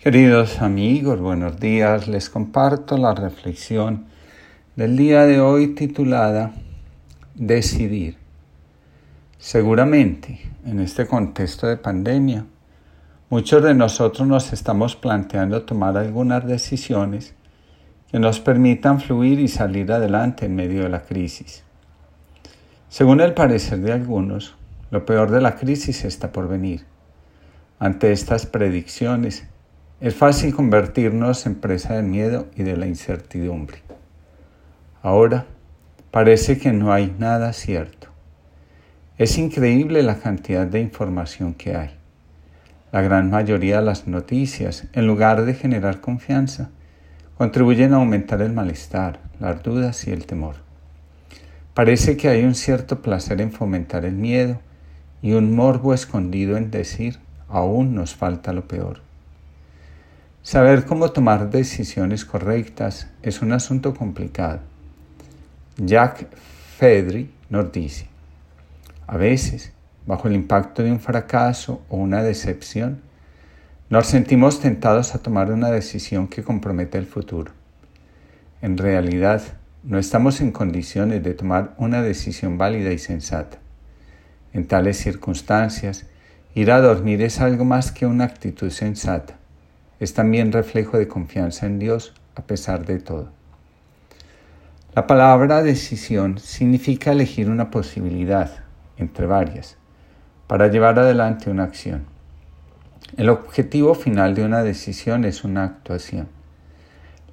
Queridos amigos, buenos días. Les comparto la reflexión del día de hoy titulada Decidir. Seguramente, en este contexto de pandemia, muchos de nosotros nos estamos planteando tomar algunas decisiones que nos permitan fluir y salir adelante en medio de la crisis. Según el parecer de algunos, lo peor de la crisis está por venir. Ante estas predicciones, es fácil convertirnos en presa del miedo y de la incertidumbre. Ahora parece que no hay nada cierto. Es increíble la cantidad de información que hay. La gran mayoría de las noticias, en lugar de generar confianza, contribuyen a aumentar el malestar, las dudas y el temor. Parece que hay un cierto placer en fomentar el miedo y un morbo escondido en decir, aún nos falta lo peor. Saber cómo tomar decisiones correctas es un asunto complicado. Jack Fedry nos dice, a veces, bajo el impacto de un fracaso o una decepción, nos sentimos tentados a tomar una decisión que compromete el futuro. En realidad, no estamos en condiciones de tomar una decisión válida y sensata. En tales circunstancias, ir a dormir es algo más que una actitud sensata es también reflejo de confianza en Dios a pesar de todo. La palabra decisión significa elegir una posibilidad, entre varias, para llevar adelante una acción. El objetivo final de una decisión es una actuación.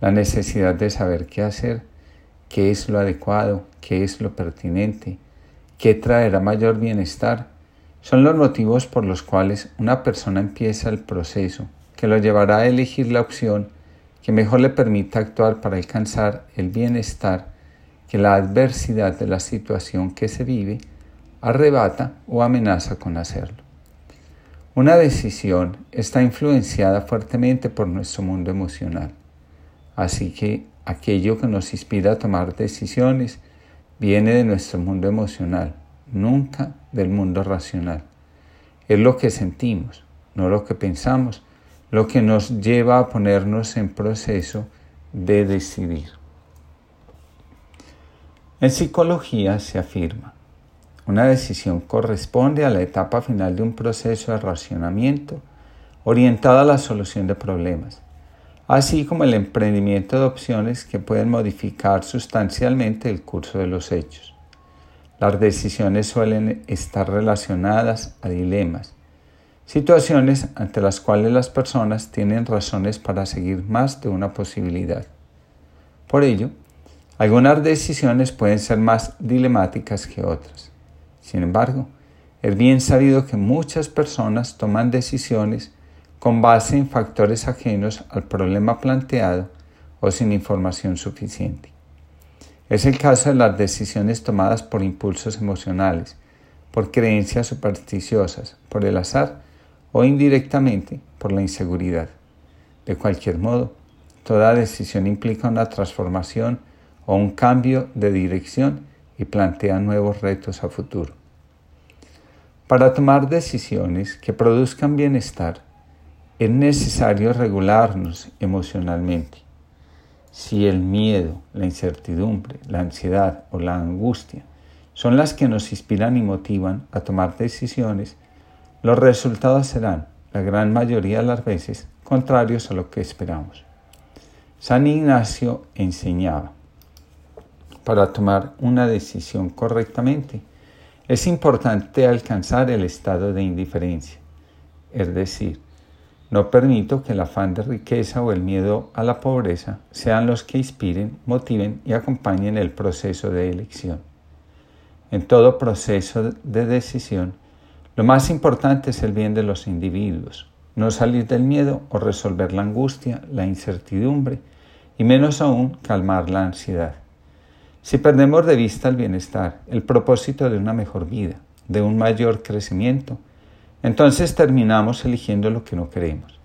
La necesidad de saber qué hacer, qué es lo adecuado, qué es lo pertinente, qué traerá mayor bienestar, son los motivos por los cuales una persona empieza el proceso que lo llevará a elegir la opción que mejor le permita actuar para alcanzar el bienestar que la adversidad de la situación que se vive arrebata o amenaza con hacerlo. Una decisión está influenciada fuertemente por nuestro mundo emocional, así que aquello que nos inspira a tomar decisiones viene de nuestro mundo emocional, nunca del mundo racional. Es lo que sentimos, no lo que pensamos, lo que nos lleva a ponernos en proceso de decidir. En psicología se afirma, una decisión corresponde a la etapa final de un proceso de racionamiento orientado a la solución de problemas, así como el emprendimiento de opciones que pueden modificar sustancialmente el curso de los hechos. Las decisiones suelen estar relacionadas a dilemas, situaciones ante las cuales las personas tienen razones para seguir más de una posibilidad. Por ello, algunas decisiones pueden ser más dilemáticas que otras. Sin embargo, es bien sabido que muchas personas toman decisiones con base en factores ajenos al problema planteado o sin información suficiente. Es el caso de las decisiones tomadas por impulsos emocionales, por creencias supersticiosas, por el azar o indirectamente por la inseguridad. De cualquier modo, toda decisión implica una transformación o un cambio de dirección y plantea nuevos retos a futuro. Para tomar decisiones que produzcan bienestar, es necesario regularnos emocionalmente. Si el miedo, la incertidumbre, la ansiedad o la angustia son las que nos inspiran y motivan a tomar decisiones, los resultados serán, la gran mayoría de las veces, contrarios a lo que esperamos. San Ignacio enseñaba, para tomar una decisión correctamente, es importante alcanzar el estado de indiferencia, es decir, no permito que el afán de riqueza o el miedo a la pobreza sean los que inspiren, motiven y acompañen el proceso de elección. En todo proceso de decisión, lo más importante es el bien de los individuos, no salir del miedo o resolver la angustia, la incertidumbre y menos aún calmar la ansiedad. Si perdemos de vista el bienestar, el propósito de una mejor vida, de un mayor crecimiento, entonces terminamos eligiendo lo que no queremos.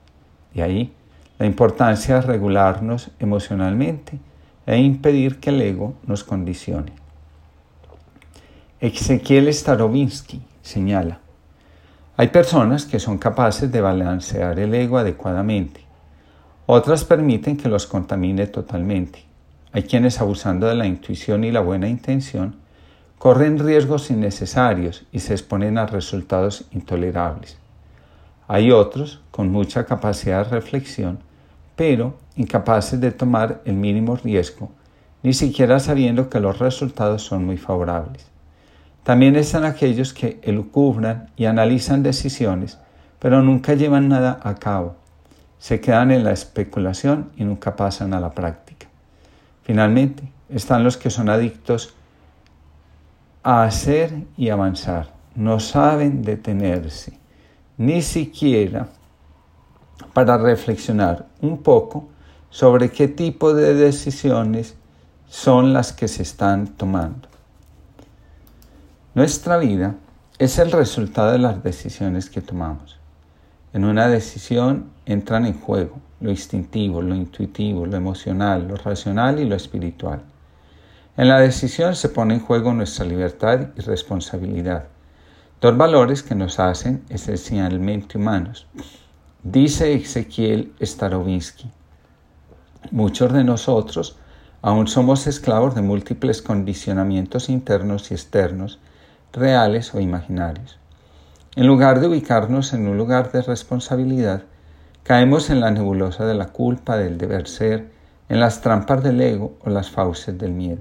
Y ahí la importancia de regularnos emocionalmente e impedir que el ego nos condicione. Ezequiel Starobinsky señala, Hay personas que son capaces de balancear el ego adecuadamente. Otras permiten que los contamine totalmente. Hay quienes abusando de la intuición y la buena intención corren riesgos innecesarios y se exponen a resultados intolerables. Hay otros con mucha capacidad de reflexión, pero incapaces de tomar el mínimo riesgo, ni siquiera sabiendo que los resultados son muy favorables. También están aquellos que elucubran y analizan decisiones, pero nunca llevan nada a cabo. Se quedan en la especulación y nunca pasan a la práctica. Finalmente, están los que son adictos a hacer y avanzar. No saben detenerse, ni siquiera para reflexionar un poco sobre qué tipo de decisiones son las que se están tomando. Nuestra vida es el resultado de las decisiones que tomamos. En una decisión entran en juego lo instintivo, lo intuitivo, lo emocional, lo racional y lo espiritual. En la decisión se pone en juego nuestra libertad y responsabilidad, dos valores que nos hacen esencialmente humanos. Dice Ezequiel Starovinsky, muchos de nosotros aún somos esclavos de múltiples condicionamientos internos y externos, reales o imaginarios. En lugar de ubicarnos en un lugar de responsabilidad, caemos en la nebulosa de la culpa, del deber ser, en las trampas del ego o las fauces del miedo.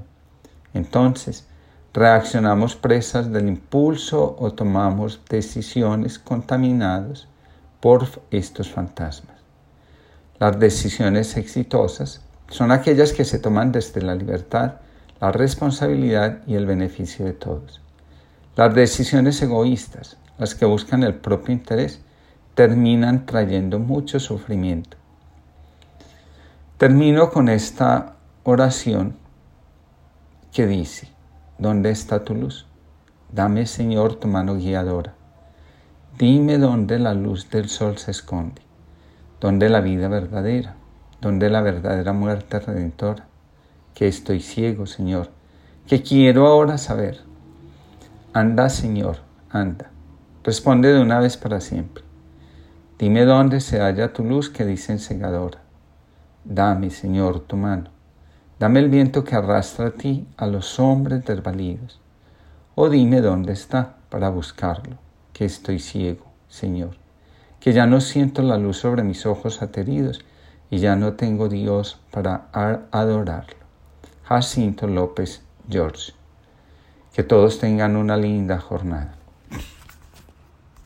Entonces, reaccionamos presas del impulso o tomamos decisiones contaminadas por estos fantasmas. Las decisiones exitosas son aquellas que se toman desde la libertad, la responsabilidad y el beneficio de todos. Las decisiones egoístas, las que buscan el propio interés, terminan trayendo mucho sufrimiento. Termino con esta oración que dice, ¿dónde está tu luz? Dame, Señor, tu mano guiadora. Dime dónde la luz del sol se esconde, dónde la vida verdadera, dónde la verdadera muerte redentora. Que estoy ciego, Señor, que quiero ahora saber. Anda, Señor, anda. Responde de una vez para siempre. Dime dónde se halla tu luz que dice ensegadora. Dame, Señor, tu mano Dame el viento que arrastra a ti a los hombres desvalidos. O dime dónde está para buscarlo, que estoy ciego, Señor, que ya no siento la luz sobre mis ojos ateridos y ya no tengo Dios para adorarlo. Jacinto López George. Que todos tengan una linda jornada.